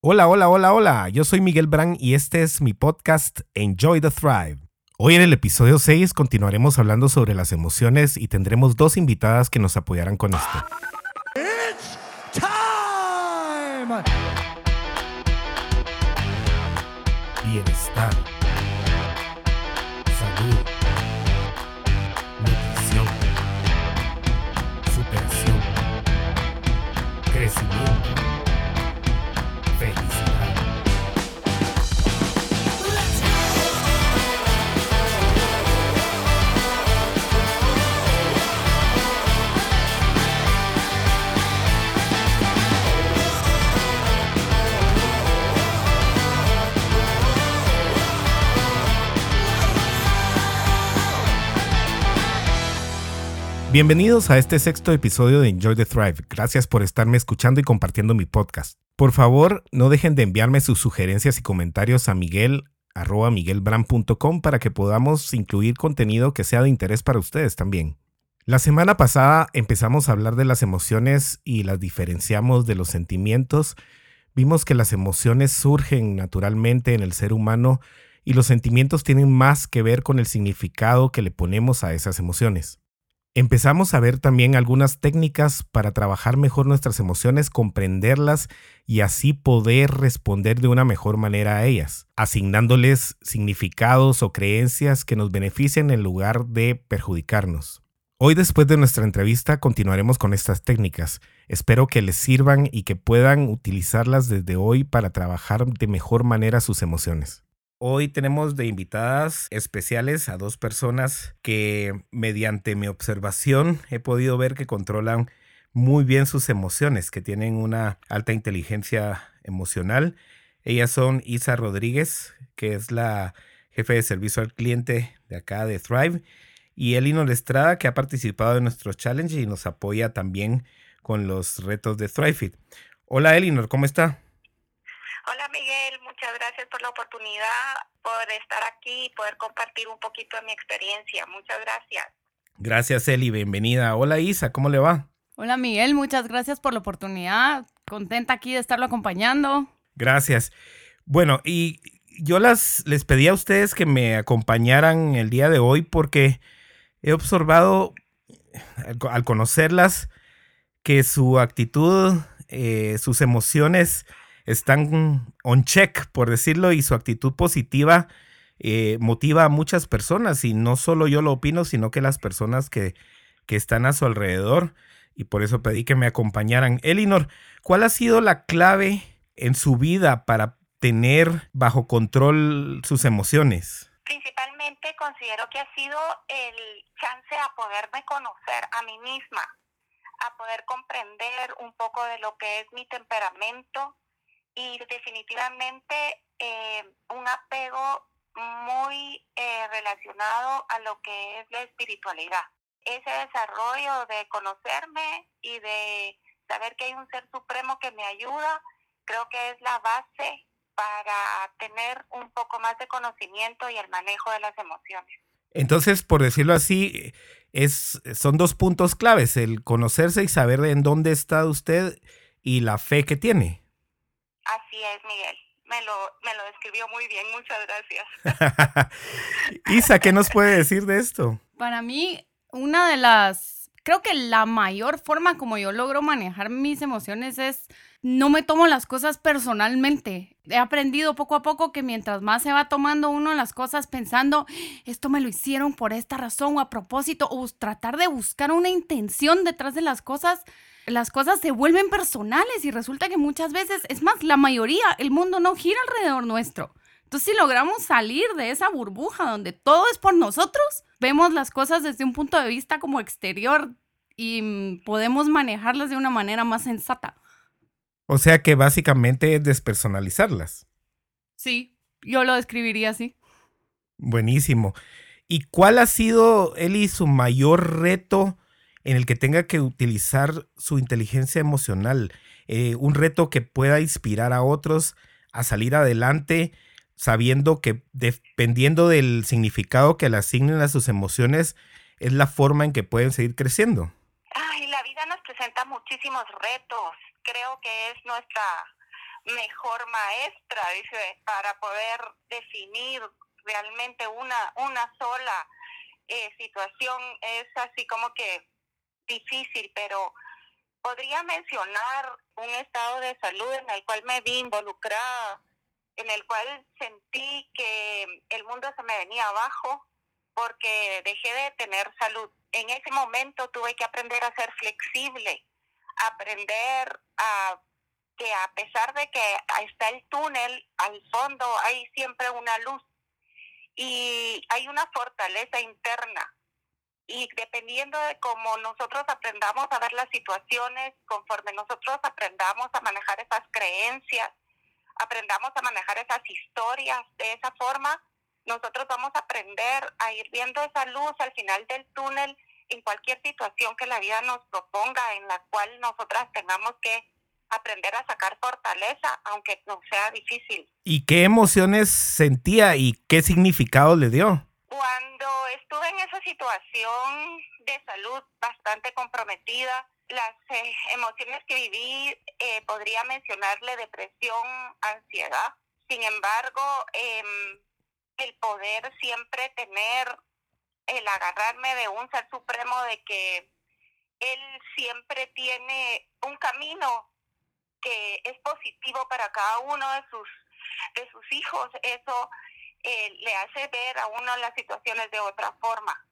Hola, hola, hola, hola. Yo soy Miguel Brand y este es mi podcast Enjoy the Thrive. Hoy en el episodio 6 continuaremos hablando sobre las emociones y tendremos dos invitadas que nos apoyarán con esto. It's time! Bienestar. Bienvenidos a este sexto episodio de Enjoy the Thrive. Gracias por estarme escuchando y compartiendo mi podcast. Por favor, no dejen de enviarme sus sugerencias y comentarios a miguel para que podamos incluir contenido que sea de interés para ustedes también. La semana pasada empezamos a hablar de las emociones y las diferenciamos de los sentimientos. Vimos que las emociones surgen naturalmente en el ser humano y los sentimientos tienen más que ver con el significado que le ponemos a esas emociones. Empezamos a ver también algunas técnicas para trabajar mejor nuestras emociones, comprenderlas y así poder responder de una mejor manera a ellas, asignándoles significados o creencias que nos beneficien en lugar de perjudicarnos. Hoy después de nuestra entrevista continuaremos con estas técnicas. Espero que les sirvan y que puedan utilizarlas desde hoy para trabajar de mejor manera sus emociones. Hoy tenemos de invitadas especiales a dos personas que mediante mi observación he podido ver que controlan muy bien sus emociones, que tienen una alta inteligencia emocional. Ellas son Isa Rodríguez, que es la jefe de servicio al cliente de acá de Thrive, y Elinor Estrada, que ha participado en nuestros challenges y nos apoya también con los retos de ThriveFit. Hola Elinor, ¿cómo está? Hola Miguel, muchas gracias por la oportunidad, por estar aquí y poder compartir un poquito de mi experiencia. Muchas gracias. Gracias Eli, bienvenida. Hola Isa, ¿cómo le va? Hola Miguel, muchas gracias por la oportunidad. Contenta aquí de estarlo acompañando. Gracias. Bueno, y yo las, les pedí a ustedes que me acompañaran el día de hoy porque he observado al, al conocerlas que su actitud, eh, sus emociones están on check, por decirlo, y su actitud positiva eh, motiva a muchas personas. Y no solo yo lo opino, sino que las personas que, que están a su alrededor. Y por eso pedí que me acompañaran. Elinor, ¿cuál ha sido la clave en su vida para tener bajo control sus emociones? Principalmente considero que ha sido el chance a poderme conocer a mí misma, a poder comprender un poco de lo que es mi temperamento, y definitivamente eh, un apego muy eh, relacionado a lo que es la espiritualidad. Ese desarrollo de conocerme y de saber que hay un ser supremo que me ayuda, creo que es la base para tener un poco más de conocimiento y el manejo de las emociones. Entonces, por decirlo así, es, son dos puntos claves, el conocerse y saber en dónde está usted y la fe que tiene. Así es, Miguel. Me lo, me lo describió muy bien, muchas gracias. Isa, ¿qué nos puede decir de esto? Para mí, una de las, creo que la mayor forma como yo logro manejar mis emociones es no me tomo las cosas personalmente. He aprendido poco a poco que mientras más se va tomando uno las cosas pensando, esto me lo hicieron por esta razón o a propósito, o tratar de buscar una intención detrás de las cosas, las cosas se vuelven personales y resulta que muchas veces, es más, la mayoría, el mundo no gira alrededor nuestro. Entonces, si logramos salir de esa burbuja donde todo es por nosotros, vemos las cosas desde un punto de vista como exterior y mm, podemos manejarlas de una manera más sensata. O sea que básicamente es despersonalizarlas. Sí, yo lo describiría así. Buenísimo. ¿Y cuál ha sido, Eli, su mayor reto en el que tenga que utilizar su inteligencia emocional? Eh, un reto que pueda inspirar a otros a salir adelante, sabiendo que dependiendo del significado que le asignen a sus emociones, es la forma en que pueden seguir creciendo. Ay, la vida nos presenta muchísimos retos. Creo que es nuestra mejor maestra, dice, para poder definir realmente una, una sola eh, situación. Es así como que difícil, pero podría mencionar un estado de salud en el cual me vi involucrada, en el cual sentí que el mundo se me venía abajo porque dejé de tener salud. En ese momento tuve que aprender a ser flexible, aprender a que a pesar de que está el túnel, al fondo hay siempre una luz y hay una fortaleza interna. Y dependiendo de cómo nosotros aprendamos a ver las situaciones, conforme nosotros aprendamos a manejar esas creencias, aprendamos a manejar esas historias de esa forma, nosotros vamos a aprender a ir viendo esa luz al final del túnel en cualquier situación que la vida nos proponga, en la cual nosotras tengamos que aprender a sacar fortaleza, aunque no sea difícil. ¿Y qué emociones sentía y qué significado le dio? Cuando estuve en esa situación de salud bastante comprometida, las eh, emociones que viví, eh, podría mencionarle depresión, ansiedad. Sin embargo, em, el poder siempre tener, el agarrarme de un ser supremo, de que él siempre tiene un camino que es positivo para cada uno de sus, de sus hijos, eso eh, le hace ver a uno las situaciones de otra forma.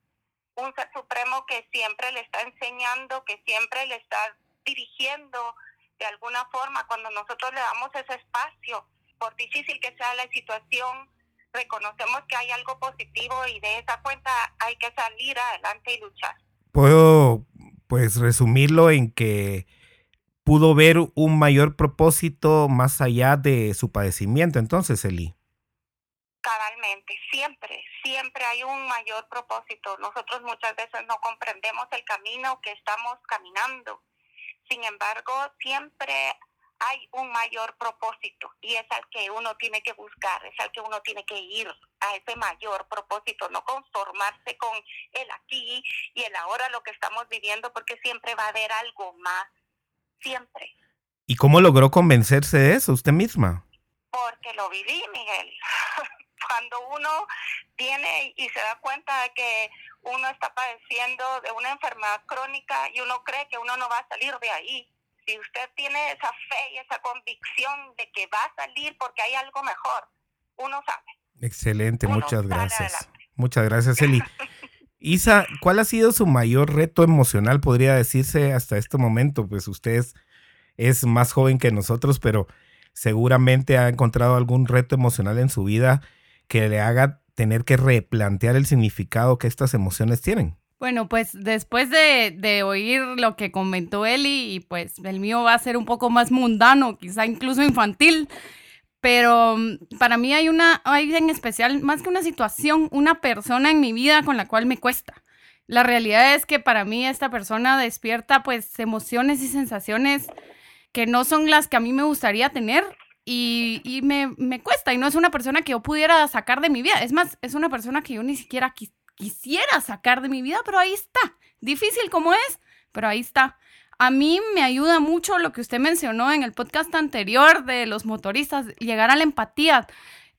Un ser supremo que siempre le está enseñando, que siempre le está dirigiendo de alguna forma cuando nosotros le damos ese espacio, por difícil que sea la situación, reconocemos que hay algo positivo y de esa cuenta hay que salir adelante y luchar. Puedo pues resumirlo en que pudo ver un mayor propósito más allá de su padecimiento, entonces, Eli. Cabalmente, siempre, siempre hay un mayor propósito. Nosotros muchas veces no comprendemos el camino que estamos caminando. Sin embargo, siempre hay un mayor propósito y es al que uno tiene que buscar, es al que uno tiene que ir a ese mayor propósito, no conformarse con el aquí y el ahora, lo que estamos viviendo, porque siempre va a haber algo más siempre. ¿Y cómo logró convencerse de eso usted misma? Porque lo viví, Miguel. Cuando uno tiene y se da cuenta de que uno está padeciendo de una enfermedad crónica y uno cree que uno no va a salir de ahí. Si usted tiene esa fe y esa convicción de que va a salir porque hay algo mejor, uno sabe. Excelente, muchas gracias. Muchas gracias, Eli. Isa, ¿cuál ha sido su mayor reto emocional, podría decirse, hasta este momento? Pues usted es, más joven que nosotros, pero seguramente ha encontrado algún reto emocional en su vida que le haga tener que replantear el significado que estas emociones tienen. Bueno, pues después de, de, oír lo que comentó Eli, y pues el mío va a ser un poco más mundano, quizá incluso infantil, pero mm, para mí hay una, hay en especial, más que una situación, una persona en mi vida con la cual me cuesta. La realidad es que para mí esta persona despierta pues emociones y sensaciones que no son las que a mí me gustaría tener y, y me, me, cuesta y no es una persona que yo pudiera sacar de mi vida. Es más, es una persona que yo ni siquiera quisiera sacar de mi vida, pero ahí está. Difícil como es, pero ahí está. A mí me ayuda mucho lo que usted mencionó en el podcast anterior de los motoristas, llegar a la empatía,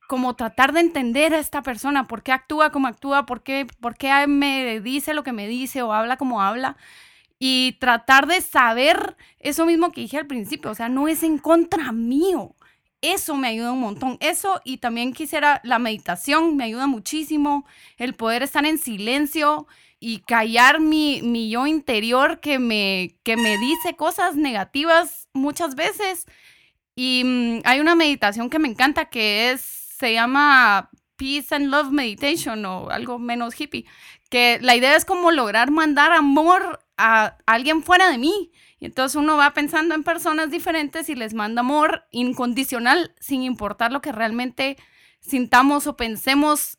como tratar de entender a esta persona, por qué actúa como actúa, por qué, por qué me dice lo que me dice o habla como habla. Y tratar de saber eso mismo que dije al principio, o sea, no es en contra mío. Eso me ayuda un montón. Eso y también quisiera la meditación, me ayuda muchísimo. El poder estar en silencio y callar mi, mi yo interior que me, que me dice cosas negativas muchas veces. Y mm, hay una meditación que me encanta que es, se llama Peace and Love Meditation o algo menos hippie, que la idea es como lograr mandar amor a alguien fuera de mí. Y entonces uno va pensando en personas diferentes y les manda amor incondicional sin importar lo que realmente sintamos o pensemos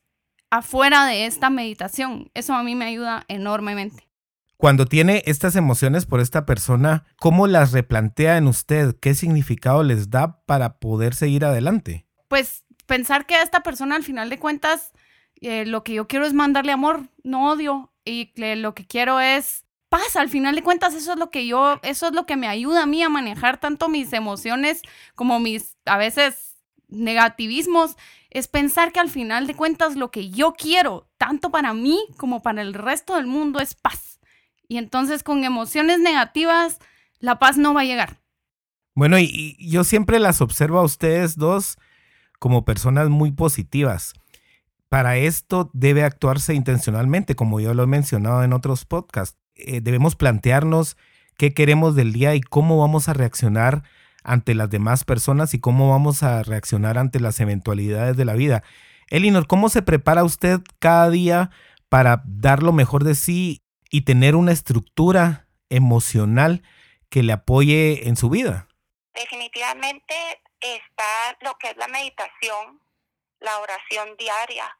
afuera de esta meditación. Eso a mí me ayuda enormemente. Cuando tiene estas emociones por esta persona, ¿cómo las replantea en usted? ¿Qué significado les da para poder seguir adelante? Pues pensar que a esta persona al final de cuentas eh, lo que yo quiero es mandarle amor, no odio, y lo que quiero es paz. Al final de cuentas, eso es lo que yo, eso es lo que me ayuda a mí a manejar tanto mis emociones como mis, a veces, negativismos. Es pensar que al final de cuentas lo que yo quiero, tanto para mí como para el resto del mundo, es paz. Y entonces con emociones negativas, la paz no va a llegar. Bueno, y yo siempre las observo a ustedes dos como personas muy positivas. Para esto debe actuarse intencionalmente, como yo lo he mencionado en otros podcasts. Eh, debemos plantearnos qué queremos del día y cómo vamos a reaccionar ante las demás personas y cómo vamos a reaccionar ante las eventualidades de la vida. Elinor, ¿cómo se prepara usted cada día para dar lo mejor de sí y tener una estructura emocional que le apoye en su vida? Definitivamente está lo que es la meditación, la oración diaria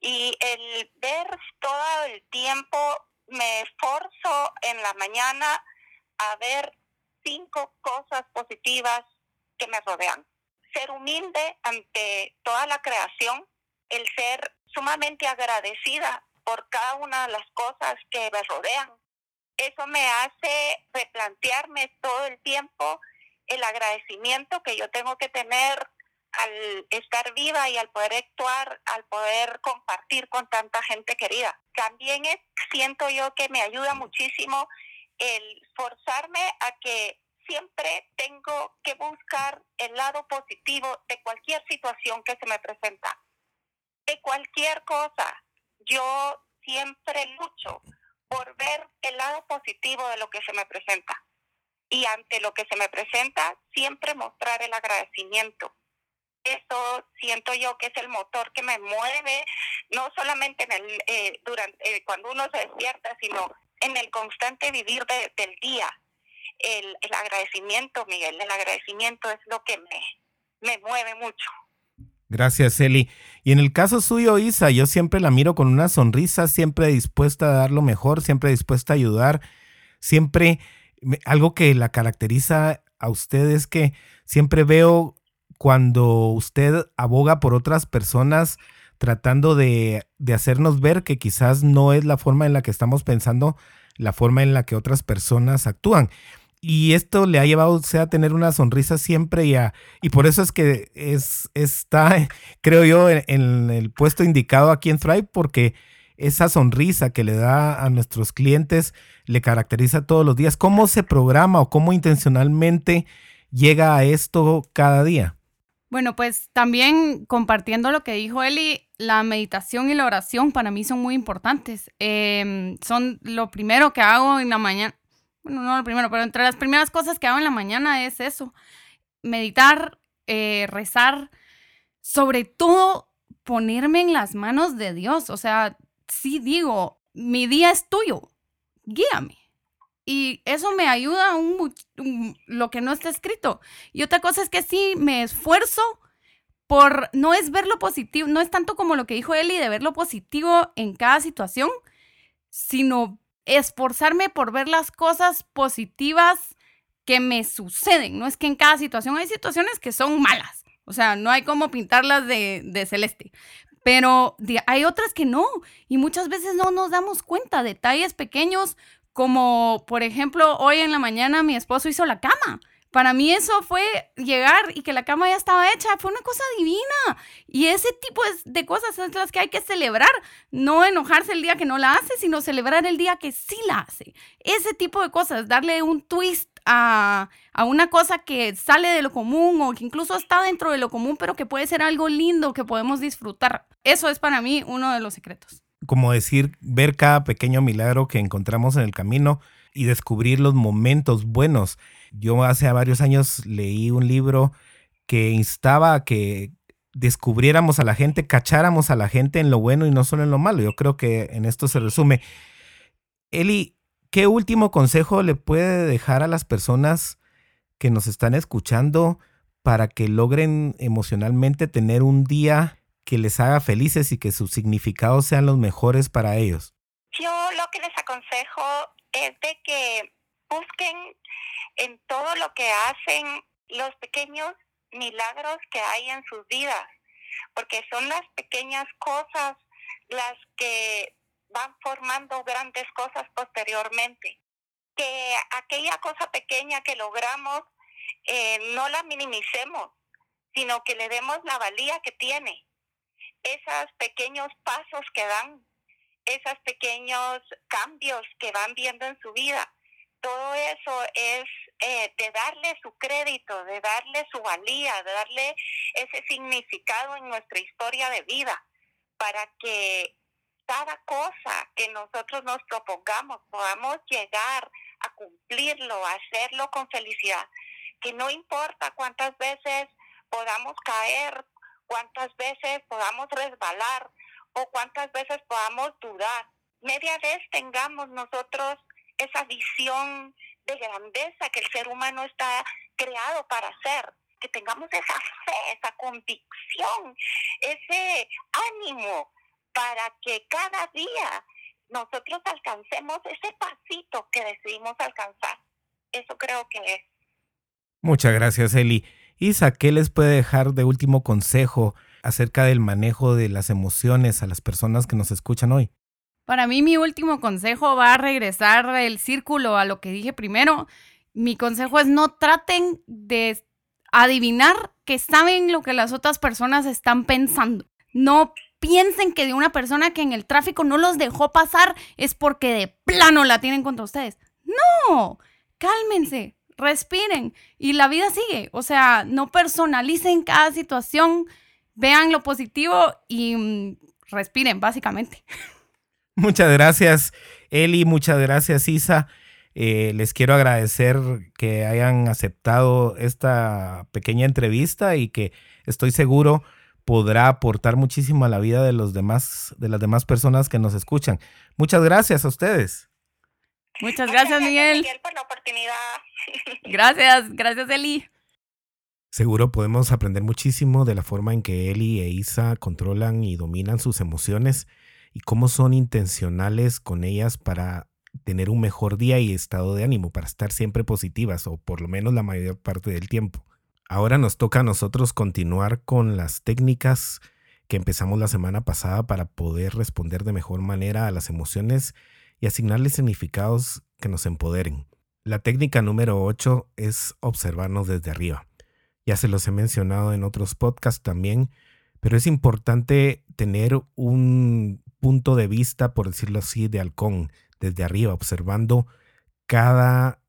y el ver todo el tiempo, me esforzo en la mañana a ver cinco cosas positivas que me rodean. Ser humilde ante toda la creación, el ser sumamente agradecida por cada una de las cosas que me rodean. Eso me hace replantearme todo el tiempo el agradecimiento que yo tengo que tener al estar viva y al poder actuar, al poder compartir con tanta gente querida. También es, siento yo que me ayuda muchísimo el forzarme a que siempre tengo que buscar el lado positivo de cualquier situación que se me presenta. De cualquier cosa, yo siempre lucho por ver el lado positivo de lo que se me presenta. Y ante lo que se me presenta, siempre mostrar el agradecimiento eso siento yo que es el motor que me mueve, no solamente en el, eh, durante, eh, cuando uno se despierta, sino en el constante vivir del día. El, el, agradecimiento, Miguel, el agradecimiento es lo que me, me mueve mucho. Gracias, Eli. Y en el caso suyo, Isa, yo siempre la miro con una sonrisa, siempre dispuesta a dar lo mejor, siempre dispuesta a ayudar, siempre algo que la caracteriza a usted es que siempre veo cuando usted aboga por otras personas tratando de, de, hacernos ver que quizás no es la forma en la que estamos pensando, la forma en la que otras personas actúan. Y esto le ha llevado a usted a tener una sonrisa siempre y, a, y por eso es que es, está, creo yo, en el puesto indicado aquí en Thrive, porque esa sonrisa que le da a nuestros clientes le caracteriza todos los días. ¿Cómo se programa o cómo intencionalmente llega a esto cada día? Bueno, pues también compartiendo lo que dijo Eli, la meditación y la oración para mí son muy importantes. Em, son lo primero que hago en la mañana. Bueno, no lo primero, pero entre las primeras cosas que hago en la mañana es eso. Meditar, eh, rezar, sobre todo ponerme en las manos de Dios. O sea, sí digo, mi día es tuyo, guíame. Y eso me ayuda un, lo que no está escrito. Y otra cosa es que sí me esfuerzo por, no es ver lo positivo, no es tanto como lo que dijo Eli de ver lo positivo en cada situación, sino esforzarme por ver las cosas positivas que me suceden. No es que en cada situación hay situaciones que son malas. O sea, no hay como pintarlas de, de celeste. Pero hay otras que no. Y muchas veces no nos damos cuenta. Detalles pequeños como, por ejemplo, hoy en la mañana mi esposo hizo la cama. Para mí eso fue llegar y que la cama ya estaba hecha, fue una cosa divina. Y ese tipo de cosas son las que hay que celebrar. No enojarse el día que no la hace, sino celebrar el día que sí la hace. Ese tipo de cosas, darle un twist a, a, una cosa que sale de lo común o que incluso está dentro de lo común, pero que puede ser algo lindo que podemos disfrutar. Eso es para mí uno de los secretos como decir, ver cada pequeño milagro que encontramos en el camino y descubrir los momentos buenos. Yo hace varios años leí un libro que instaba a que descubriéramos a la gente, cacháramos a la gente en lo bueno y no solo en lo malo. Yo creo que en esto se resume. Eli, ¿qué último consejo le puede dejar a las personas que nos están escuchando para que logren emocionalmente tener un día que les haga felices y que sus significados sean los mejores para ellos? Yo lo que les aconsejo es de que busquen en todo lo que hacen los pequeños milagros que hay en sus vidas, porque son las pequeñas cosas las que van formando grandes cosas posteriormente. que aquella cosa pequeña que logramos eh, no la minimicemos, sino que le demos la valía que tiene. Esos pequeños pasos que dan, esos pequeños cambios que van viendo en su vida, todo eso es eh, de darle su crédito, de darle su valía, de darle ese significado en nuestra historia de vida, para que cada cosa que nosotros nos propongamos podamos llegar a cumplirlo, a hacerlo con felicidad. Que no importa cuántas veces podamos caer, cuántas veces podamos resbalar o cuántas veces podamos dudar. Media vez tengamos nosotros esa visión de grandeza que el ser humano está creado para hacer, que tengamos esa fe, esa convicción, ese ánimo para que cada día nosotros alcancemos ese pasito que decidimos alcanzar. Eso creo que es. Muchas gracias, Eli. Isa, ¿qué les puede dejar de último consejo acerca del manejo de las emociones a las personas que nos escuchan hoy? Para mí mi último consejo va a regresar el círculo a lo que dije primero. Mi consejo es no traten de adivinar que saben lo que las otras personas están pensando. No piensen que de una persona que en el tráfico no los dejó pasar es porque de plano la tienen contra ustedes. No, cálmense, respiren y la vida sigue. O sea, no personalicen cada situación, vean lo positivo y mm, respiren, básicamente. Muchas gracias, Eli, muchas gracias, Isa. Eh, les quiero agradecer que hayan aceptado esta pequeña entrevista y que estoy seguro podrá aportar muchísimo a la vida de los demás, de las demás personas que nos escuchan. Muchas gracias a ustedes. Muchas gracias, Miguel. Miguel, por la oportunidad. Gracias, gracias, Eli. Seguro podemos aprender muchísimo de la forma en que Eli e Isa controlan y dominan sus emociones y cómo son intencionales con ellas para tener un mejor día y estado de ánimo, para estar siempre positivas o por lo menos la mayor parte del tiempo. Ahora nos toca a nosotros continuar con las técnicas que empezamos la semana pasada para poder responder de mejor manera a las emociones y asignarles significados que nos empoderen. La técnica número 8 es observarnos desde arriba. Ya se los he mencionado en otros podcasts también, pero es importante tener un punto de vista, por decirlo así, de halcón, desde arriba, observando cada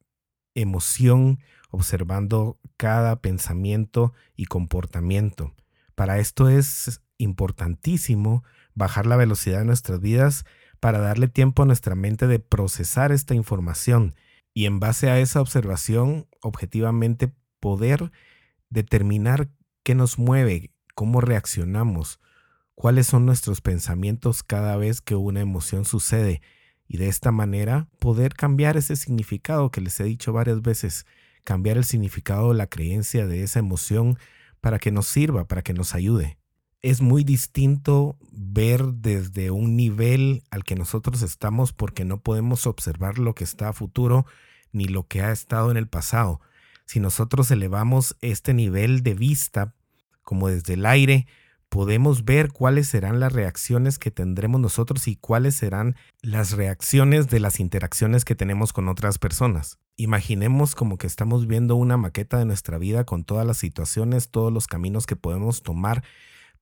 emoción, observando cada pensamiento y comportamiento. Para esto es importantísimo bajar la velocidad de nuestras vidas para darle tiempo a nuestra mente de procesar esta información y en base a esa observación objetivamente poder determinar qué nos mueve, cómo reaccionamos, cuáles son nuestros pensamientos cada vez que una emoción sucede y de esta manera poder cambiar ese significado que les he dicho varias veces, cambiar el significado de la creencia de esa emoción para que nos sirva, para que nos ayude. Es muy distinto ver desde un nivel al que nosotros estamos porque no podemos observar lo que está a futuro ni lo que ha estado en el pasado. Si nosotros elevamos este nivel de vista como desde el aire, podemos ver cuáles serán las reacciones que tendremos nosotros y cuáles serán las reacciones de las interacciones que tenemos con otras personas. Imaginemos como que estamos viendo una maqueta de nuestra vida con todas las situaciones, todos los caminos que podemos tomar,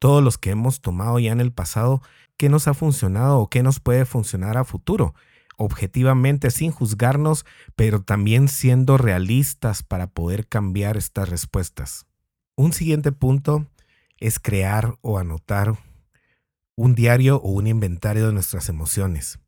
todos los que hemos tomado ya en el pasado, qué nos ha funcionado o qué nos puede funcionar a futuro objetivamente sin juzgarnos, pero también siendo realistas para poder cambiar estas respuestas. Un siguiente punto es crear o anotar un diario o un inventario de nuestras emociones.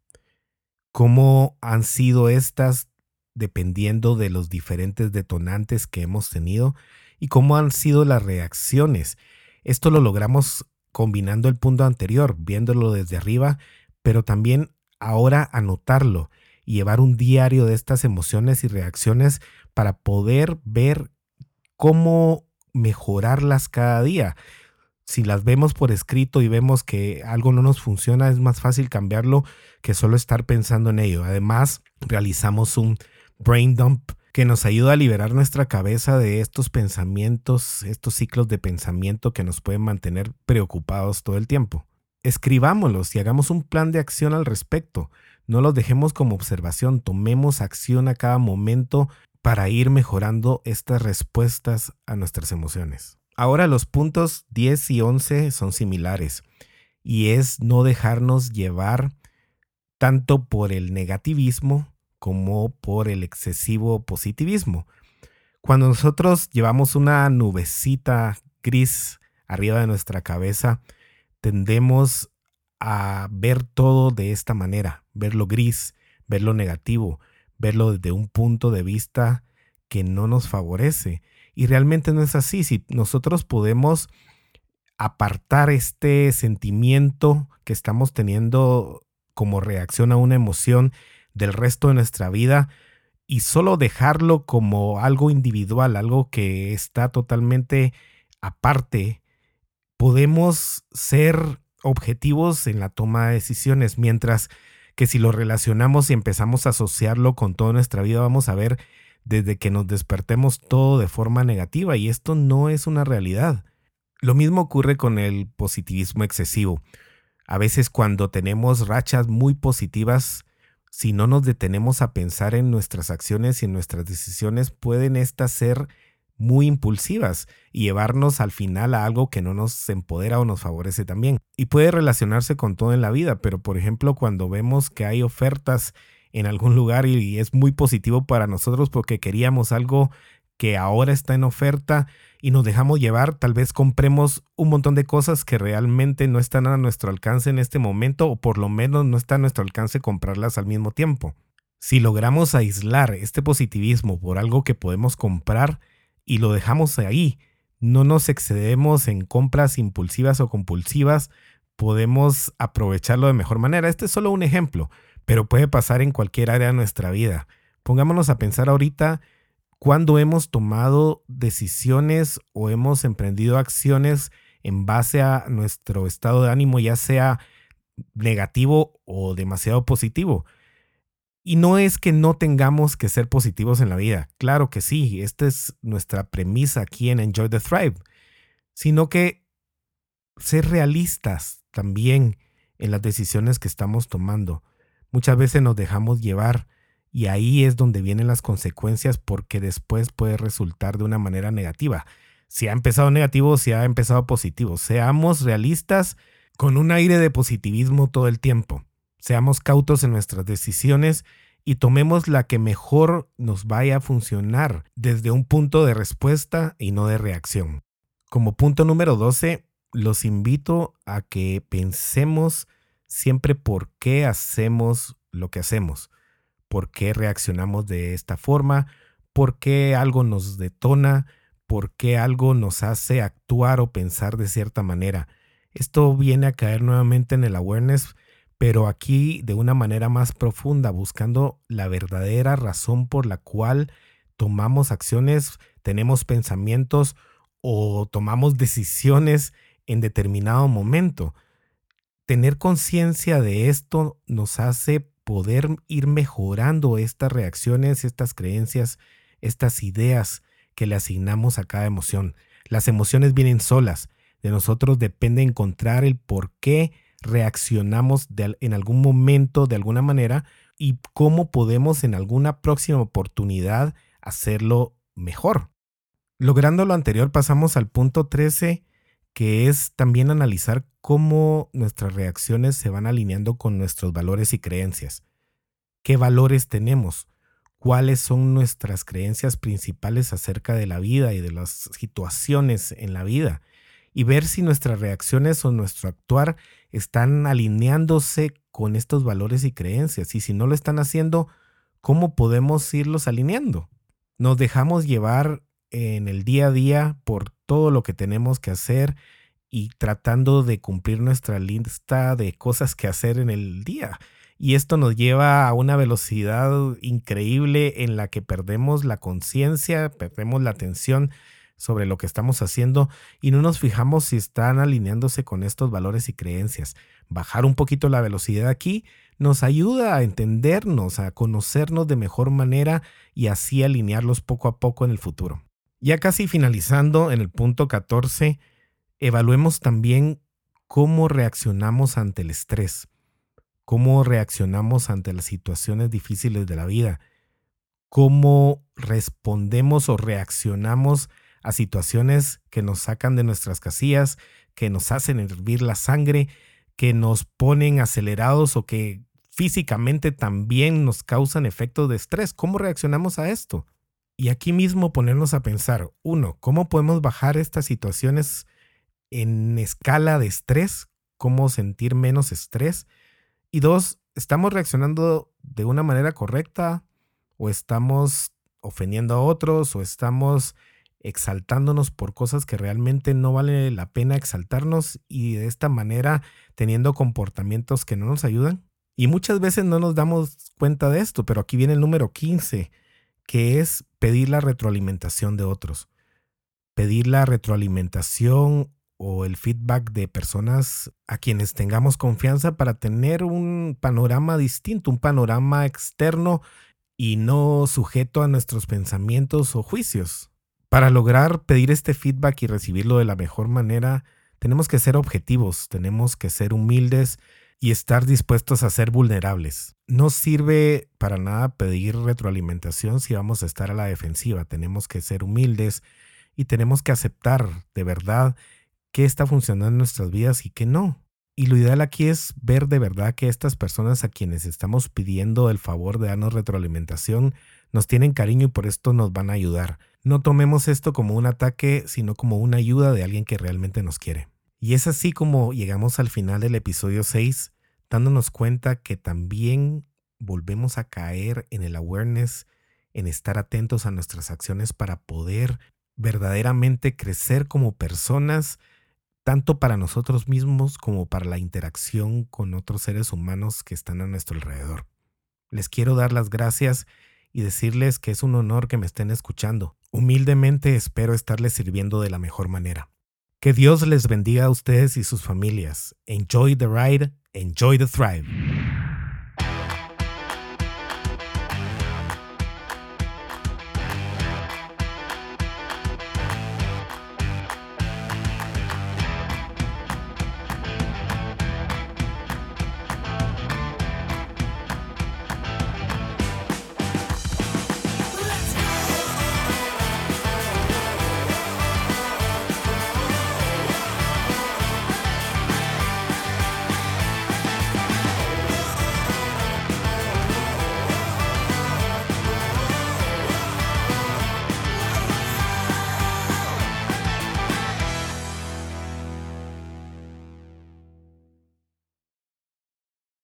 ¿Cómo han sido estas dependiendo de los diferentes detonantes que hemos tenido y cómo han sido las reacciones? Esto lo logramos combinando el punto anterior, viéndolo desde arriba, pero también ahora anotarlo y llevar un diario de estas emociones y reacciones para poder ver cómo mejorarlas cada día si las vemos por escrito y vemos que algo no nos funciona, es más fácil cambiarlo que solo estar pensando en ello. Además, realizamos un brain dump que nos ayuda a liberar nuestra cabeza de estos pensamientos, estos ciclos de pensamiento que nos pueden mantener preocupados todo el tiempo. Escribámoslos y hagamos un plan de acción al respecto. No los dejemos como observación, tomemos acción a cada momento para ir mejorando estas respuestas a nuestras emociones. Ahora los puntos 10 y 11 son similares y es no dejarnos llevar tanto por el negativismo como por el excesivo positivismo. Cuando nosotros llevamos una nubecita gris arriba de nuestra cabeza, tendemos a ver todo de esta manera, verlo gris, verlo negativo, verlo desde un punto de vista que no nos favorece. Y realmente no es así. Si nosotros podemos apartar este sentimiento que estamos teniendo como reacción a una emoción del resto de nuestra vida y solo dejarlo como algo individual, algo que está totalmente aparte, podemos ser objetivos en la toma de decisiones, mientras que si lo relacionamos y empezamos a asociarlo con toda nuestra vida, vamos a ver desde que nos despertemos todo de forma negativa y esto no es una realidad. Lo mismo ocurre con el positivismo excesivo. A veces cuando tenemos rachas muy positivas, si no nos detenemos a pensar en nuestras acciones y en nuestras decisiones, pueden estas ser muy impulsivas y llevarnos al final a algo que no nos empodera o nos favorece también. Y puede relacionarse con todo en la vida, pero por ejemplo cuando vemos que hay ofertas en algún lugar y es muy positivo para nosotros porque queríamos algo que ahora está en oferta y nos dejamos llevar, tal vez compremos un montón de cosas que realmente no están a nuestro alcance en este momento o por lo menos no está a nuestro alcance comprarlas al mismo tiempo. Si logramos aislar este positivismo por algo que podemos comprar, y lo dejamos ahí. No nos excedemos en compras impulsivas o compulsivas, podemos aprovecharlo de mejor manera. Este es solo un ejemplo, pero puede pasar en cualquier área de nuestra vida. Pongámonos a pensar ahorita cuando hemos tomado decisiones o hemos emprendido acciones en base a nuestro estado de ánimo, ya sea negativo o demasiado positivo. Y no es que no tengamos que ser positivos en la vida, claro que sí, esta es nuestra premisa aquí en Enjoy the Thrive, sino que ser realistas también en las decisiones que estamos tomando. Muchas veces nos dejamos llevar y ahí es donde vienen las consecuencias porque después puede resultar de una manera negativa. Si ha empezado negativo, si ha empezado positivo. Seamos realistas con un aire de positivismo todo el tiempo. Seamos cautos en nuestras decisiones y tomemos la que mejor nos vaya a funcionar desde un punto de respuesta y no de reacción. Como punto número 12, los invito a que pensemos siempre por qué hacemos lo que hacemos, por qué reaccionamos de esta forma, por qué algo nos detona, por qué algo nos hace actuar o pensar de cierta manera. Esto viene a caer nuevamente en el awareness pero aquí de una manera más profunda, buscando la verdadera razón por la cual tomamos acciones, tenemos pensamientos o tomamos decisiones en determinado momento. Tener conciencia de esto nos hace poder ir mejorando estas reacciones, estas creencias, estas ideas que le asignamos a cada emoción. Las emociones vienen solas. De nosotros depende encontrar el por qué reaccionamos en algún momento de alguna manera y cómo podemos en alguna próxima oportunidad hacerlo mejor. Logrando lo anterior pasamos al punto 13 que es también analizar cómo nuestras reacciones se van alineando con nuestros valores y creencias. ¿Qué valores tenemos? ¿Cuáles son nuestras creencias principales acerca de la vida y de las situaciones en la vida? y ver si nuestras reacciones o nuestro actuar están alineándose con estos valores y creencias. Y si no lo están haciendo, ¿cómo podemos irlos alineando? Nos dejamos llevar en el día a día por todo lo que tenemos que hacer y tratando de cumplir nuestra lista de cosas que hacer en el día. Y esto nos lleva a una velocidad increíble en la que perdemos la conciencia, perdemos la atención sobre lo que estamos haciendo y no nos fijamos si están alineándose con estos valores y creencias. Bajar un poquito la velocidad aquí nos ayuda a entendernos, a conocernos de mejor manera y así alinearlos poco a poco en el futuro. Ya casi finalizando en el punto 14, evaluemos también cómo reaccionamos ante el estrés. cómo reaccionamos ante las situaciones difíciles de la vida, cómo respondemos o reaccionamos a situaciones que nos sacan de nuestras casillas, que nos hacen hervir la sangre, que nos ponen acelerados o que físicamente también nos causan efectos de estrés. ¿Cómo reaccionamos a esto? Y aquí mismo ponernos a pensar, uno, ¿cómo podemos bajar estas situaciones en escala de estrés? ¿Cómo sentir menos estrés? Y dos, ¿estamos reaccionando de una manera correcta o estamos ofendiendo a otros o estamos exaltándonos por cosas que realmente no vale la pena exaltarnos y de esta manera teniendo comportamientos que no nos ayudan? Y muchas veces no nos damos cuenta de esto, pero aquí viene el número 15, que es pedir la retroalimentación de otros. Pedir la retroalimentación o el feedback de personas a quienes tengamos confianza para tener un panorama distinto, un panorama externo y no sujeto a nuestros pensamientos o juicios. Para lograr pedir este feedback y recibirlo de la mejor manera, tenemos que ser objetivos, tenemos que ser humildes y estar dispuestos a ser vulnerables. No sirve para nada pedir retroalimentación si vamos a estar a la defensiva. Tenemos que ser humildes y tenemos que aceptar de verdad qué está funcionando en nuestras vidas y qué no. Y lo ideal aquí es ver de verdad que estas personas a quienes estamos pidiendo el favor de darnos retroalimentación nos tienen cariño y por esto nos van a ayudar. No tomemos esto como un ataque, sino como una ayuda de alguien que realmente nos quiere. Y es así como llegamos al final del episodio 6, dándonos cuenta que también volvemos a caer en el awareness, en estar atentos a nuestras acciones para poder verdaderamente crecer como personas, tanto para nosotros mismos como para la interacción con otros seres humanos que están a nuestro alrededor. Les quiero dar las gracias y decirles que es un honor que me estén escuchando. Humildemente espero estarles sirviendo de la mejor manera. Que Dios les bendiga a ustedes y sus familias. Enjoy the ride, enjoy the thrive.